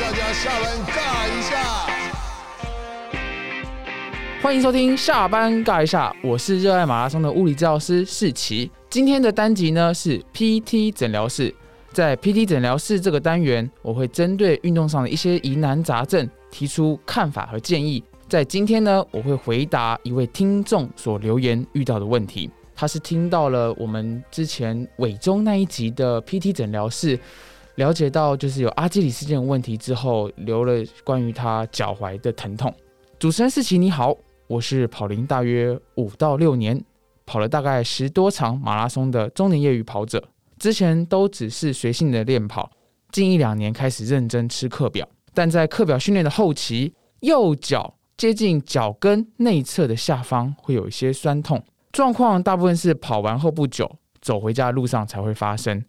大家下班尬一下。欢迎收听下班尬一下，我是热爱马拉松的物理治疗师世奇。今天的单集呢是 PT 诊疗室，在 PT 诊疗室这个单元，我会针对运动上的一些疑难杂症提出看法和建议。在今天呢，我会回答一位听众所留言遇到的问题。他是听到了我们之前尾中那一集的 PT 诊疗室，了解到就是有阿基里斯腱问题之后，留了关于他脚踝的疼痛。主持人世奇你好。我是跑龄大约五到六年，跑了大概十多场马拉松的中年业余跑者。之前都只是随性的练跑，近一两年开始认真吃课表。但在课表训练的后期，右脚接近脚跟内侧的下方会有一些酸痛，状况大部分是跑完后不久走回家的路上才会发生。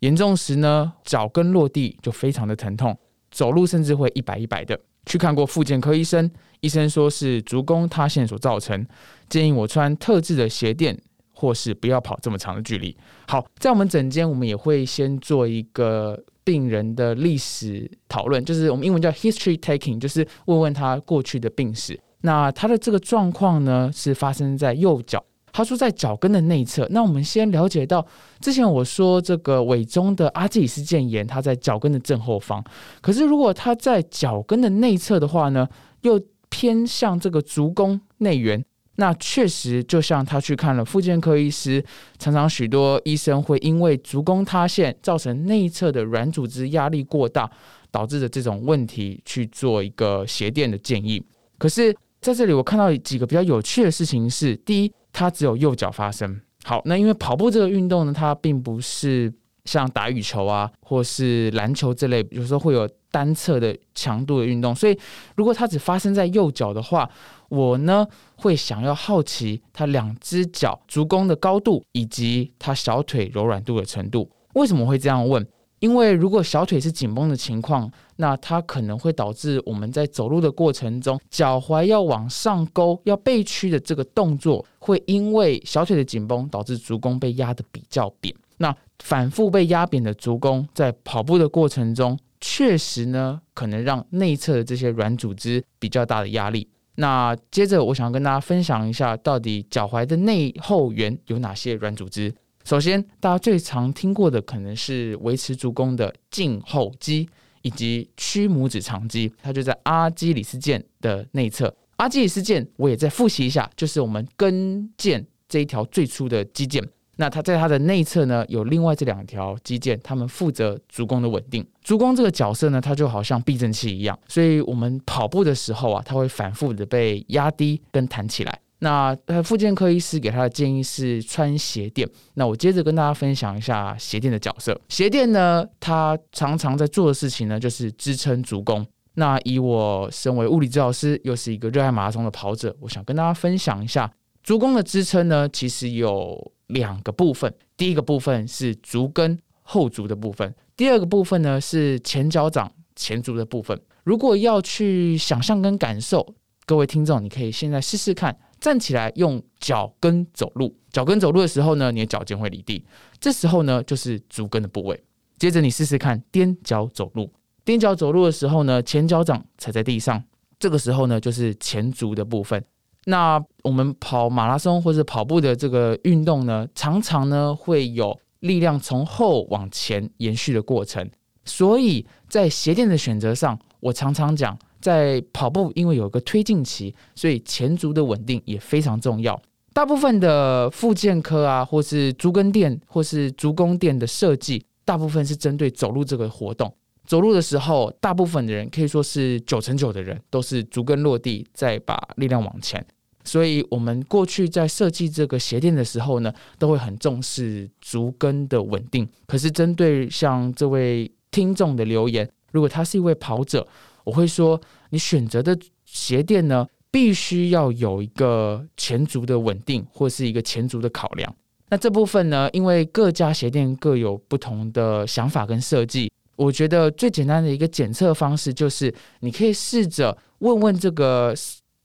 严重时呢，脚跟落地就非常的疼痛，走路甚至会一摆一摆的。去看过复健科医生，医生说是足弓塌陷所造成，建议我穿特制的鞋垫，或是不要跑这么长的距离。好，在我们诊间，我们也会先做一个病人的历史讨论，就是我们英文叫 history taking，就是问问他过去的病史。那他的这个状况呢，是发生在右脚。他说在脚跟的内侧，那我们先了解到，之前我说这个尾中的阿基里斯腱炎，它在脚跟的正后方。可是如果它在脚跟的内侧的话呢，又偏向这个足弓内缘，那确实就像他去看了附件科医师，常常许多医生会因为足弓塌陷造成内侧的软组织压力过大，导致的这种问题去做一个鞋垫的建议。可是在这里我看到几个比较有趣的事情是，第一。它只有右脚发生。好，那因为跑步这个运动呢，它并不是像打羽球啊，或是篮球这类，有时候会有单侧的强度的运动。所以，如果它只发生在右脚的话，我呢会想要好奇它两只脚足弓的高度以及它小腿柔软度的程度。为什么会这样问？因为如果小腿是紧绷的情况，那它可能会导致我们在走路的过程中，脚踝要往上勾、要背屈的这个动作，会因为小腿的紧绷导致足弓被压得比较扁。那反复被压扁的足弓，在跑步的过程中，确实呢，可能让内侧的这些软组织比较大的压力。那接着，我想跟大家分享一下，到底脚踝的内后缘有哪些软组织。首先，大家最常听过的可能是维持足弓的胫后肌以及屈拇指长肌，它就在阿基里斯腱的内侧。阿基里斯腱我也再复习一下，就是我们跟腱这一条最粗的肌腱。那它在它的内侧呢，有另外这两条肌腱，它们负责足弓的稳定。足弓这个角色呢，它就好像避震器一样，所以我们跑步的时候啊，它会反复的被压低跟弹起来。那呃，复健科医师给他的建议是穿鞋垫。那我接着跟大家分享一下鞋垫的角色。鞋垫呢，它常常在做的事情呢，就是支撑足弓。那以我身为物理治疗师，又是一个热爱马拉松的跑者，我想跟大家分享一下足弓的支撑呢，其实有两个部分。第一个部分是足跟后足的部分，第二个部分呢是前脚掌前足的部分。如果要去想象跟感受，各位听众，你可以现在试试看。站起来用脚跟走路，脚跟走路的时候呢，你的脚尖会离地，这时候呢就是足跟的部位。接着你试试看踮脚走路，踮脚走路的时候呢，前脚掌踩在地上，这个时候呢就是前足的部分。那我们跑马拉松或者跑步的这个运动呢，常常呢会有力量从后往前延续的过程，所以在鞋垫的选择上，我常常讲。在跑步，因为有一个推进期，所以前足的稳定也非常重要。大部分的复健科啊，或是足跟垫，或是足弓垫的设计，大部分是针对走路这个活动。走路的时候，大部分的人可以说是九成九的人都是足跟落地，再把力量往前。所以，我们过去在设计这个鞋垫的时候呢，都会很重视足跟的稳定。可是，针对像这位听众的留言，如果他是一位跑者，我会说，你选择的鞋垫呢，必须要有一个前足的稳定，或是一个前足的考量。那这部分呢，因为各家鞋垫各有不同的想法跟设计，我觉得最简单的一个检测方式就是，你可以试着问问这个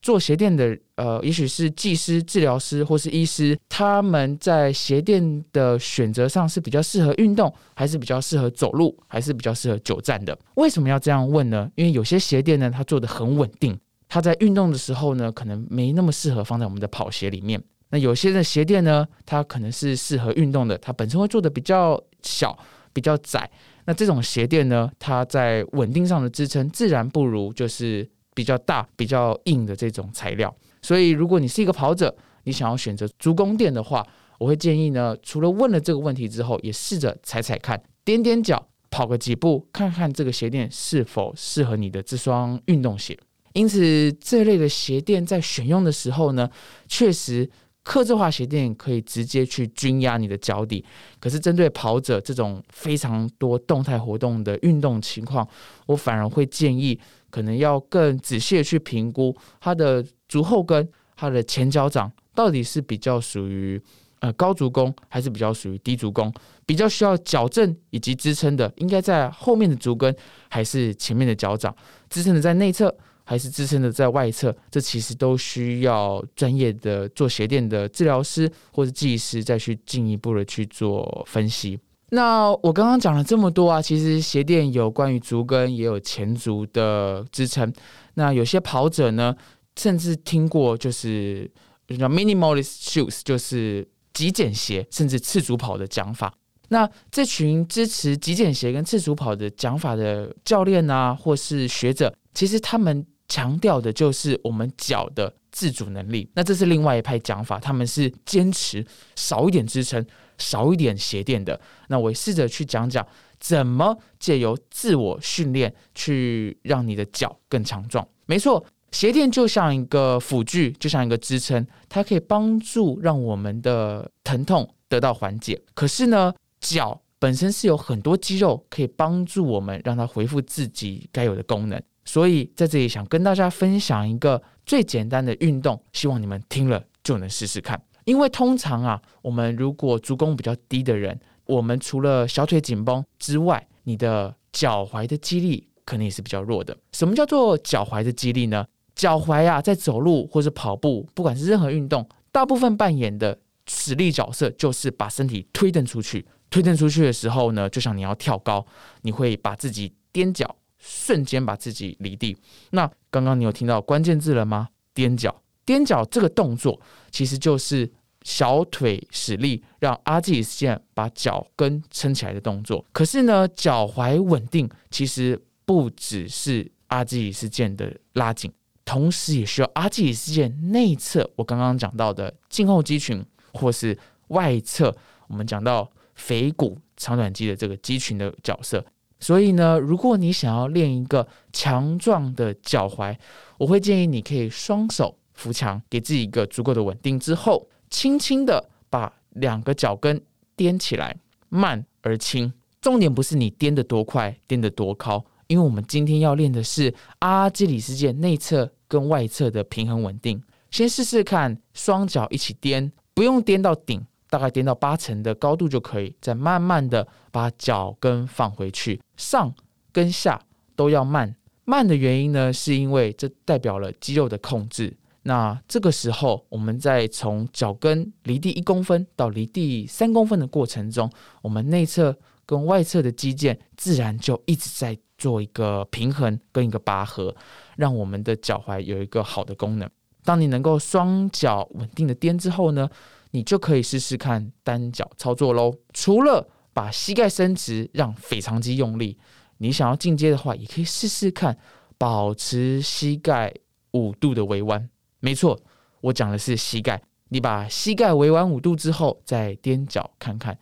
做鞋垫的，呃，也许是技师、治疗师或是医师，他们在鞋垫的选择上是比较适合运动，还是比较适合走路，还是比较适合久站的？为什么要这样问呢？因为有些鞋垫呢，它做的很稳定，它在运动的时候呢，可能没那么适合放在我们的跑鞋里面。那有些的鞋垫呢，它可能是适合运动的，它本身会做的比较小、比较窄。那这种鞋垫呢，它在稳定上的支撑自然不如就是。比较大、比较硬的这种材料，所以如果你是一个跑者，你想要选择足弓垫的话，我会建议呢，除了问了这个问题之后，也试着踩踩看，踮踮脚，跑个几步，看看这个鞋垫是否适合你的这双运动鞋。因此，这类的鞋垫在选用的时候呢，确实。刻字化鞋垫可以直接去均压你的脚底，可是针对跑者这种非常多动态活动的运动情况，我反而会建议可能要更仔细的去评估它的足后跟、它的前脚掌到底是比较属于呃高足弓，还是比较属于低足弓，比较需要矫正以及支撑的，应该在后面的足跟还是前面的脚掌支撑的在内侧。还是支撑的在外侧，这其实都需要专业的做鞋垫的治疗师或者技师再去进一步的去做分析。那我刚刚讲了这么多啊，其实鞋垫有关于足跟，也有前足的支撑。那有些跑者呢，甚至听过就是叫 minimalist shoes，就是极简鞋，甚至赤足跑的讲法。那这群支持极简鞋跟赤足跑的讲法的教练啊，或是学者，其实他们。强调的就是我们脚的自主能力，那这是另外一派讲法，他们是坚持少一点支撑、少一点鞋垫的。那我试着去讲讲，怎么借由自我训练去让你的脚更强壮。没错，鞋垫就像一个辅具，就像一个支撑，它可以帮助让我们的疼痛得到缓解。可是呢，脚本身是有很多肌肉可以帮助我们让它恢复自己该有的功能。所以在这里想跟大家分享一个最简单的运动，希望你们听了就能试试看。因为通常啊，我们如果足弓比较低的人，我们除了小腿紧绷之外，你的脚踝的肌力可能也是比较弱的。什么叫做脚踝的肌力呢？脚踝啊，在走路或者跑步，不管是任何运动，大部分扮演的实力角色就是把身体推蹬出去。推蹬出去的时候呢，就像你要跳高，你会把自己踮脚。瞬间把自己离地。那刚刚你有听到关键字了吗？踮脚，踮脚这个动作其实就是小腿使力，让阿基里斯腱把脚跟撑起来的动作。可是呢，脚踝稳定其实不只是阿基里斯腱的拉紧，同时也需要阿基里斯腱内侧我刚刚讲到的胫后肌群，或是外侧我们讲到腓骨长短肌的这个肌群的角色。所以呢，如果你想要练一个强壮的脚踝，我会建议你可以双手扶墙，给自己一个足够的稳定之后，轻轻的把两个脚跟踮起来，慢而轻。重点不是你颠得多快，颠得多高，因为我们今天要练的是阿基里斯腱内侧跟外侧的平衡稳定。先试试看，双脚一起颠，不用颠到顶。大概颠到八成的高度就可以，再慢慢的把脚跟放回去，上跟下都要慢。慢的原因呢，是因为这代表了肌肉的控制。那这个时候，我们在从脚跟离地一公分到离地三公分的过程中，我们内侧跟外侧的肌腱自然就一直在做一个平衡跟一个拔河，让我们的脚踝有一个好的功能。当你能够双脚稳定的颠之后呢？你就可以试试看单脚操作喽。除了把膝盖伸直，让腓肠肌用力，你想要进阶的话，也可以试试看保持膝盖五度的微弯。没错，我讲的是膝盖。你把膝盖微弯五度之后，再踮脚看看。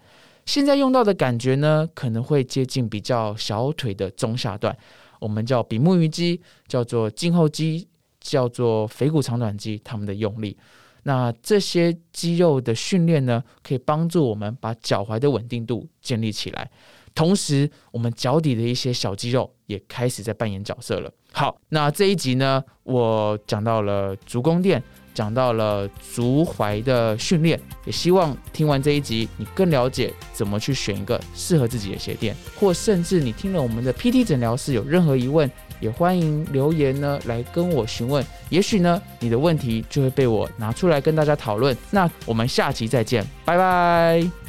现在用到的感觉呢，可能会接近比较小腿的中下段，我们叫比目鱼肌，叫做胫后肌，叫做腓骨长短肌，它们的用力。那这些肌肉的训练呢，可以帮助我们把脚踝的稳定度建立起来，同时我们脚底的一些小肌肉也开始在扮演角色了。好，那这一集呢，我讲到了足弓垫，讲到了足踝的训练，也希望听完这一集，你更了解怎么去选一个适合自己的鞋垫，或甚至你听了我们的 PT 诊疗室有任何疑问，也欢迎留言呢来跟我询问，也许呢你的问题就会被我拿出来跟大家讨论。那我们下期再见，拜拜。